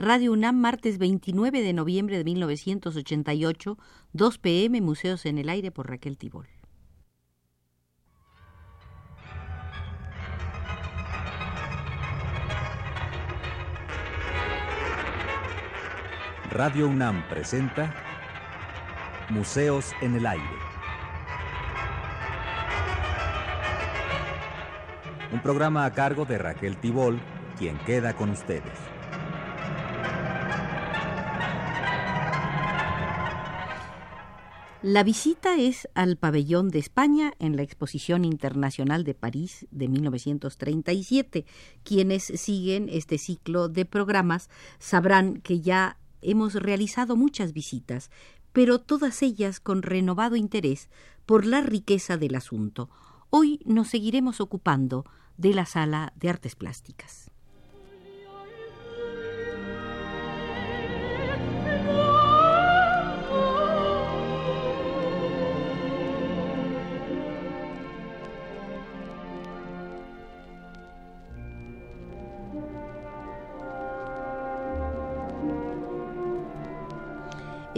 Radio UNAM, martes 29 de noviembre de 1988, 2 pm, Museos en el Aire por Raquel Tibol. Radio UNAM presenta Museos en el Aire. Un programa a cargo de Raquel Tibol, quien queda con ustedes. La visita es al pabellón de España en la Exposición Internacional de París de 1937. Quienes siguen este ciclo de programas sabrán que ya hemos realizado muchas visitas, pero todas ellas con renovado interés por la riqueza del asunto. Hoy nos seguiremos ocupando de la sala de artes plásticas.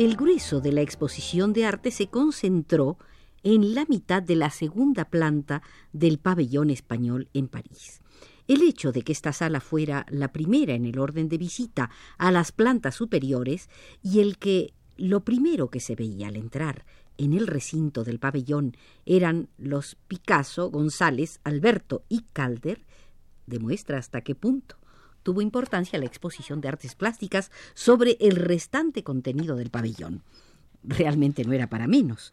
El grueso de la exposición de arte se concentró en la mitad de la segunda planta del pabellón español en París. El hecho de que esta sala fuera la primera en el orden de visita a las plantas superiores y el que lo primero que se veía al entrar en el recinto del pabellón eran los Picasso, González, Alberto y Calder, demuestra hasta qué punto tuvo importancia la exposición de artes plásticas sobre el restante contenido del pabellón. Realmente no era para menos,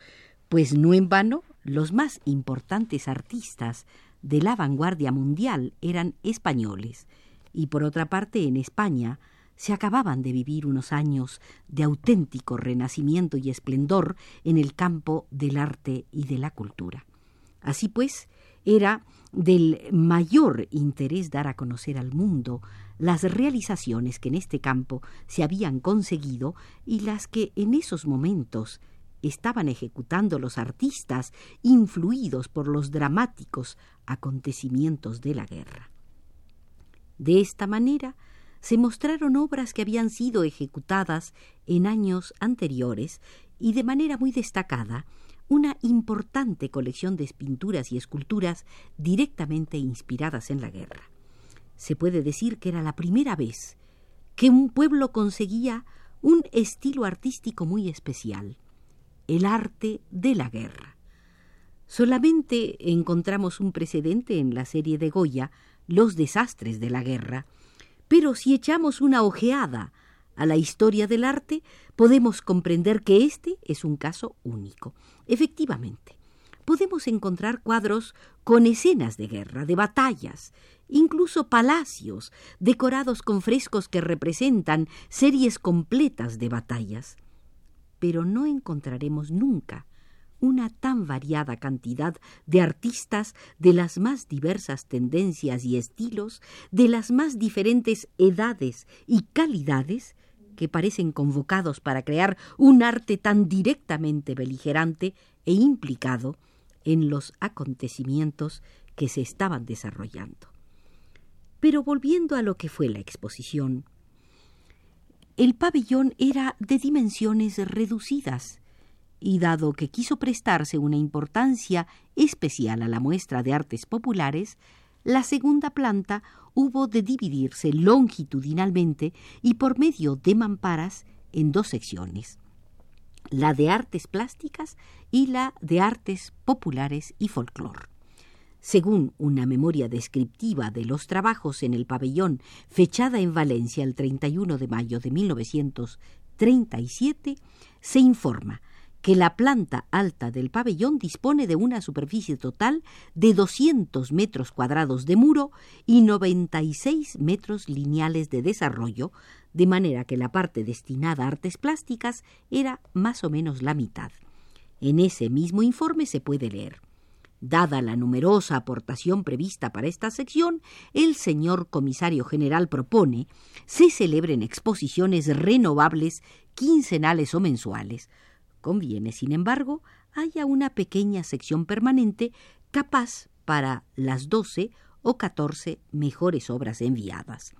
pues no en vano los más importantes artistas de la vanguardia mundial eran españoles, y por otra parte en España se acababan de vivir unos años de auténtico renacimiento y esplendor en el campo del arte y de la cultura. Así pues, era del mayor interés dar a conocer al mundo las realizaciones que en este campo se habían conseguido y las que en esos momentos estaban ejecutando los artistas influidos por los dramáticos acontecimientos de la guerra. De esta manera se mostraron obras que habían sido ejecutadas en años anteriores y de manera muy destacada una importante colección de pinturas y esculturas directamente inspiradas en la guerra. Se puede decir que era la primera vez que un pueblo conseguía un estilo artístico muy especial, el arte de la guerra. Solamente encontramos un precedente en la serie de Goya, Los desastres de la guerra, pero si echamos una ojeada a la historia del arte, podemos comprender que este es un caso único. Efectivamente, podemos encontrar cuadros con escenas de guerra, de batallas, incluso palacios decorados con frescos que representan series completas de batallas. Pero no encontraremos nunca una tan variada cantidad de artistas de las más diversas tendencias y estilos, de las más diferentes edades y calidades, que parecen convocados para crear un arte tan directamente beligerante e implicado en los acontecimientos que se estaban desarrollando. Pero volviendo a lo que fue la exposición, el pabellón era de dimensiones reducidas, y dado que quiso prestarse una importancia especial a la muestra de artes populares, la segunda planta hubo de dividirse longitudinalmente y por medio de mamparas en dos secciones, la de artes plásticas y la de artes populares y folclor. Según una memoria descriptiva de los trabajos en el pabellón fechada en Valencia el 31 de mayo de 1937, se informa que la planta alta del pabellón dispone de una superficie total de 200 metros cuadrados de muro y 96 metros lineales de desarrollo, de manera que la parte destinada a artes plásticas era más o menos la mitad. En ese mismo informe se puede leer Dada la numerosa aportación prevista para esta sección, el señor comisario general propone se celebren exposiciones renovables quincenales o mensuales, Conviene, sin embargo, haya una pequeña sección permanente capaz para las doce o catorce mejores obras enviadas.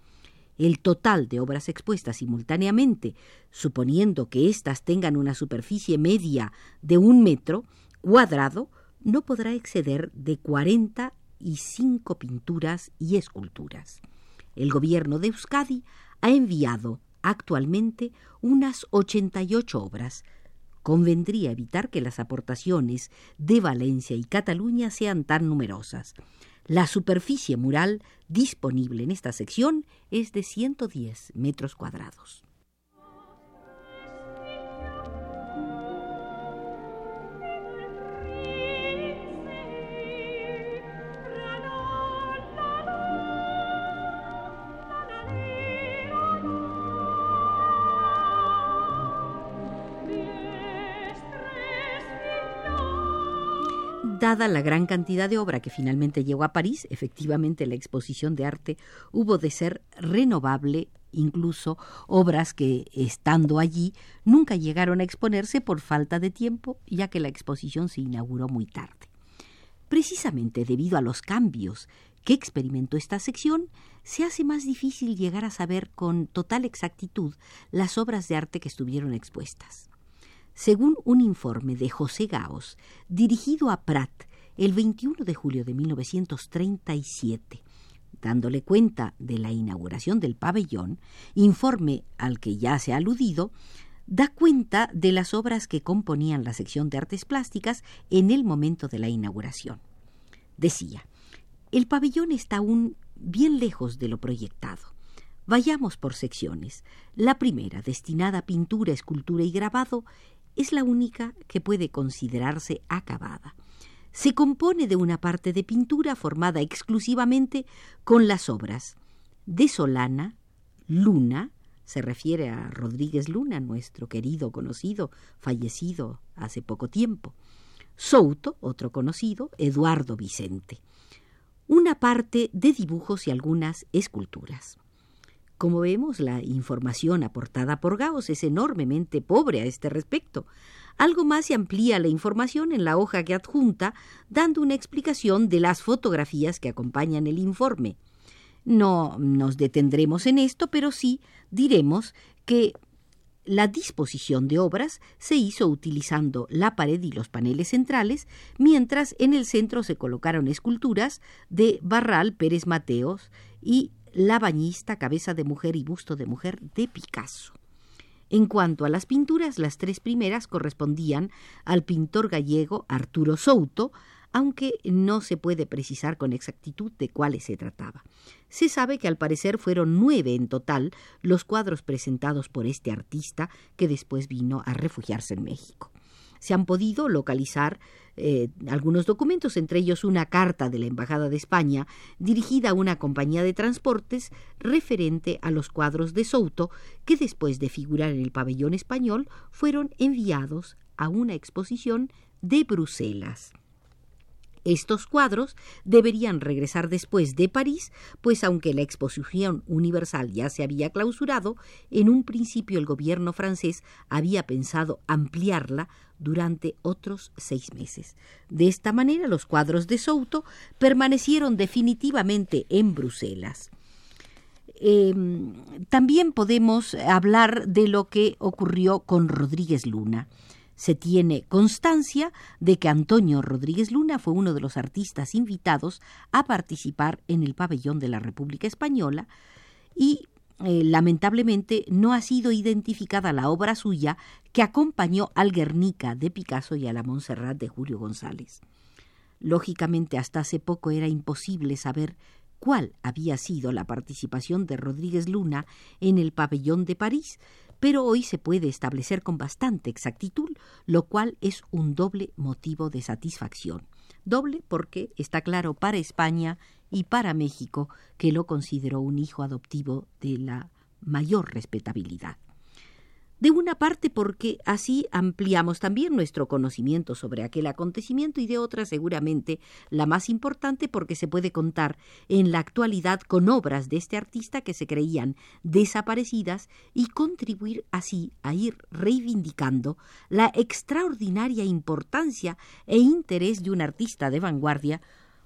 el total de obras expuestas simultáneamente, suponiendo que éstas tengan una superficie media de un metro cuadrado, no podrá exceder de 45 pinturas y esculturas. El gobierno de Euskadi ha enviado actualmente unas 88 obras. Convendría evitar que las aportaciones de Valencia y Cataluña sean tan numerosas. La superficie mural disponible en esta sección es de 110 metros cuadrados. Dada la gran cantidad de obra que finalmente llegó a París, efectivamente la exposición de arte hubo de ser renovable, incluso obras que, estando allí, nunca llegaron a exponerse por falta de tiempo, ya que la exposición se inauguró muy tarde. Precisamente debido a los cambios que experimentó esta sección, se hace más difícil llegar a saber con total exactitud las obras de arte que estuvieron expuestas. Según un informe de José Gaos, dirigido a Prat el 21 de julio de 1937, dándole cuenta de la inauguración del pabellón, informe al que ya se ha aludido, da cuenta de las obras que componían la sección de artes plásticas en el momento de la inauguración. Decía, el pabellón está aún bien lejos de lo proyectado. Vayamos por secciones. La primera, destinada a pintura, escultura y grabado, es la única que puede considerarse acabada. Se compone de una parte de pintura formada exclusivamente con las obras de Solana, Luna, se refiere a Rodríguez Luna, nuestro querido conocido, fallecido hace poco tiempo, Souto, otro conocido, Eduardo Vicente. Una parte de dibujos y algunas esculturas. Como vemos, la información aportada por Gauss es enormemente pobre a este respecto. Algo más se amplía la información en la hoja que adjunta, dando una explicación de las fotografías que acompañan el informe. No nos detendremos en esto, pero sí diremos que la disposición de obras se hizo utilizando la pared y los paneles centrales, mientras en el centro se colocaron esculturas de Barral Pérez Mateos y la bañista, cabeza de mujer y busto de mujer de Picasso. En cuanto a las pinturas, las tres primeras correspondían al pintor gallego Arturo Souto, aunque no se puede precisar con exactitud de cuáles se trataba. Se sabe que al parecer fueron nueve en total los cuadros presentados por este artista que después vino a refugiarse en México se han podido localizar eh, algunos documentos, entre ellos una carta de la Embajada de España dirigida a una compañía de transportes referente a los cuadros de Souto que después de figurar en el pabellón español fueron enviados a una exposición de Bruselas. Estos cuadros deberían regresar después de París, pues aunque la exposición universal ya se había clausurado, en un principio el gobierno francés había pensado ampliarla durante otros seis meses. De esta manera los cuadros de Souto permanecieron definitivamente en Bruselas. Em, también podemos hablar de lo que ocurrió con Rodríguez Luna se tiene constancia de que Antonio Rodríguez Luna fue uno de los artistas invitados a participar en el pabellón de la República Española y eh, lamentablemente no ha sido identificada la obra suya que acompañó al Guernica de Picasso y a la Montserrat de Julio González. Lógicamente hasta hace poco era imposible saber cuál había sido la participación de Rodríguez Luna en el pabellón de París, pero hoy se puede establecer con bastante exactitud, lo cual es un doble motivo de satisfacción. Doble porque está claro para España y para México que lo consideró un hijo adoptivo de la mayor respetabilidad. De una parte porque así ampliamos también nuestro conocimiento sobre aquel acontecimiento y de otra seguramente la más importante porque se puede contar en la actualidad con obras de este artista que se creían desaparecidas y contribuir así a ir reivindicando la extraordinaria importancia e interés de un artista de vanguardia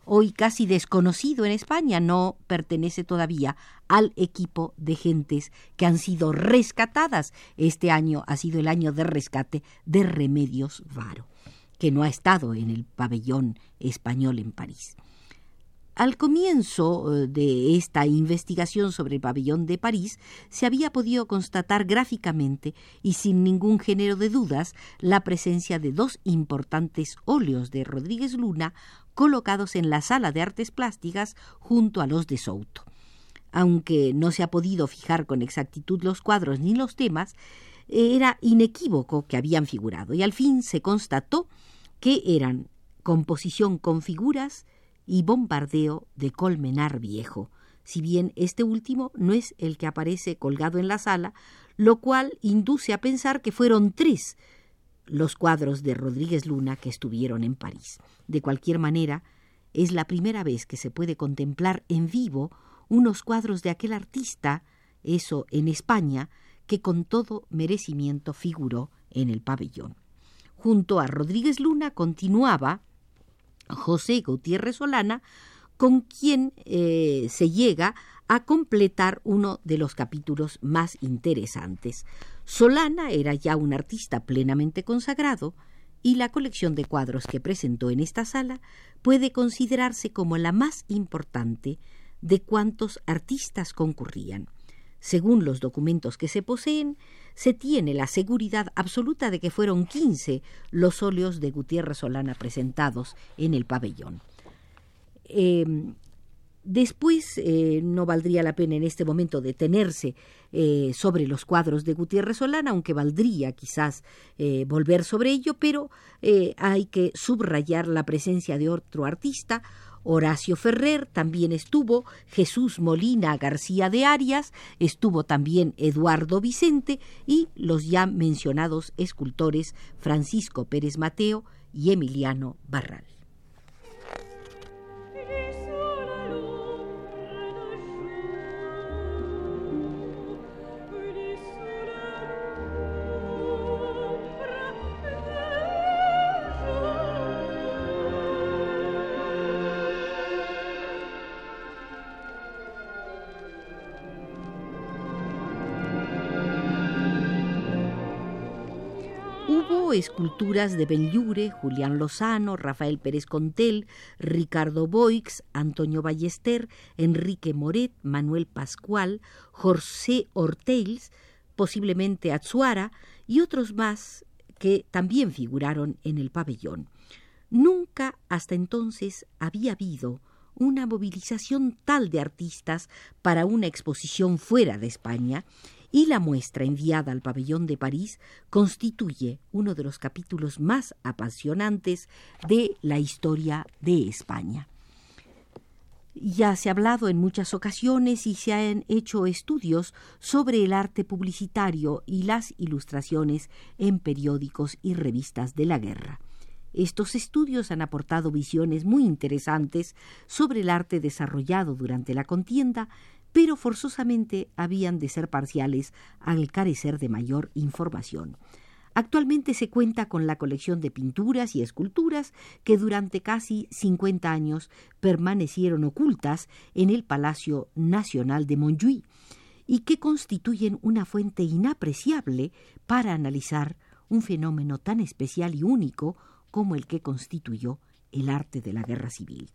hoy casi desconocido en España, no pertenece todavía al equipo de gentes que han sido rescatadas. Este año ha sido el año de rescate de Remedios Varo, que no ha estado en el pabellón español en París. Al comienzo eh, de esta investigación sobre el pabellón de París se había podido constatar gráficamente y sin ningún género de dudas la presencia de dos importantes óleos de Rodríguez Luna colocados en la sala de artes plásticas junto a los de Souto. Aunque no se ha podido fijar con exactitud los cuadros ni los temas, era inequívoco que habían figurado y al fin se constató que eran composición con figuras y bombardeo de Colmenar Viejo, si bien este último no es el que aparece colgado en la sala, lo cual induce a pensar que fueron tres los cuadros de Rodríguez Luna que estuvieron en París. De cualquier manera, es la primera vez que se puede contemplar en vivo unos cuadros de aquel artista, eso en España, que con todo merecimiento figuró en el pabellón. Junto a Rodríguez Luna continuaba José Gutiérrez Solana, con quien eh, se llega a completar uno de los capítulos más interesantes. Solana era ya un artista plenamente consagrado y la colección de cuadros que presentó en esta sala puede considerarse como la más importante de cuantos artistas concurrían. Según los documentos que se poseen, se tiene la seguridad absoluta de que fueron quince los óleos de Gutiérrez Solana presentados en el pabellón. Eh, después eh, no valdría la pena en este momento detenerse eh, sobre los cuadros de Gutiérrez Solana, aunque valdría quizás volver sobre ello, pero hay que subrayar la presencia de otro artista, Horacio Ferrer también estuvo, Jesús Molina García de Arias, estuvo también Eduardo Vicente y los ya mencionados escultores Francisco Pérez Mateo y Emiliano Barral. Esculturas de Benlure, Julián Lozano, Rafael Pérez Contel, Ricardo Boix, Antonio Ballester, Enrique Moret, Manuel Pascual, José Orteils, posiblemente Atsuara y otros más que también figuraron en el pabellón. Nunca hasta entonces había habido una movilización tal de artistas para una exposición fuera de España y la muestra enviada al pabellón de París constituye uno de los capítulos más apasionantes de la historia de España. Ya se ha hablado en muchas ocasiones y se han hecho estudios sobre el arte publicitario y las ilustraciones en periódicos y revistas de la guerra. Estos estudios han aportado visiones muy interesantes sobre el arte desarrollado durante la contienda pero forzosamente habían de ser parciales al carecer de mayor información. Actualmente se cuenta con la colección de pinturas y esculturas que durante casi 50 años permanecieron ocultas en el Palacio Nacional de Montjuïc y que constituyen una fuente inapreciable para analizar un fenómeno tan especial y único como el que constituyó el arte de la guerra civil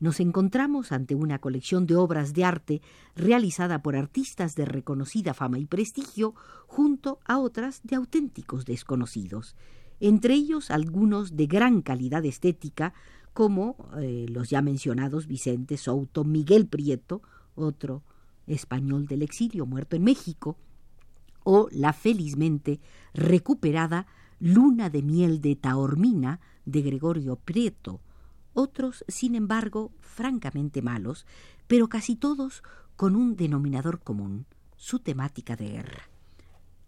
nos encontramos ante una colección de obras de arte realizada por artistas de reconocida fama y prestigio junto a otras de auténticos desconocidos, entre ellos algunos de gran calidad estética como eh, los ya mencionados Vicente Souto, Miguel Prieto, otro español del exilio muerto en México, o la felizmente recuperada Luna de miel de Taormina de Gregorio Prieto, otros, sin embargo, francamente malos, pero casi todos con un denominador común, su temática de guerra.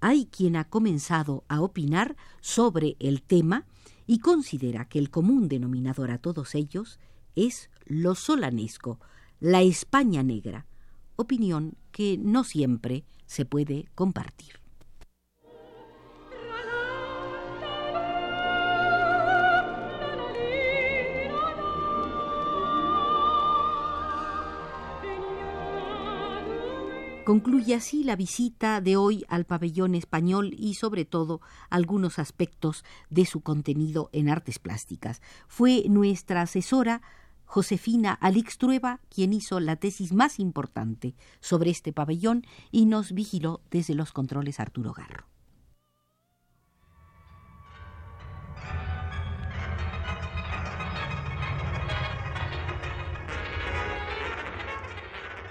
Hay quien ha comenzado a opinar sobre el tema y considera que el común denominador a todos ellos es lo solanesco, la España negra, opinión que no siempre se puede compartir. Concluye así la visita de hoy al pabellón español y sobre todo algunos aspectos de su contenido en artes plásticas. Fue nuestra asesora Josefina Alixtrueva quien hizo la tesis más importante sobre este pabellón y nos vigiló desde los controles Arturo Garro.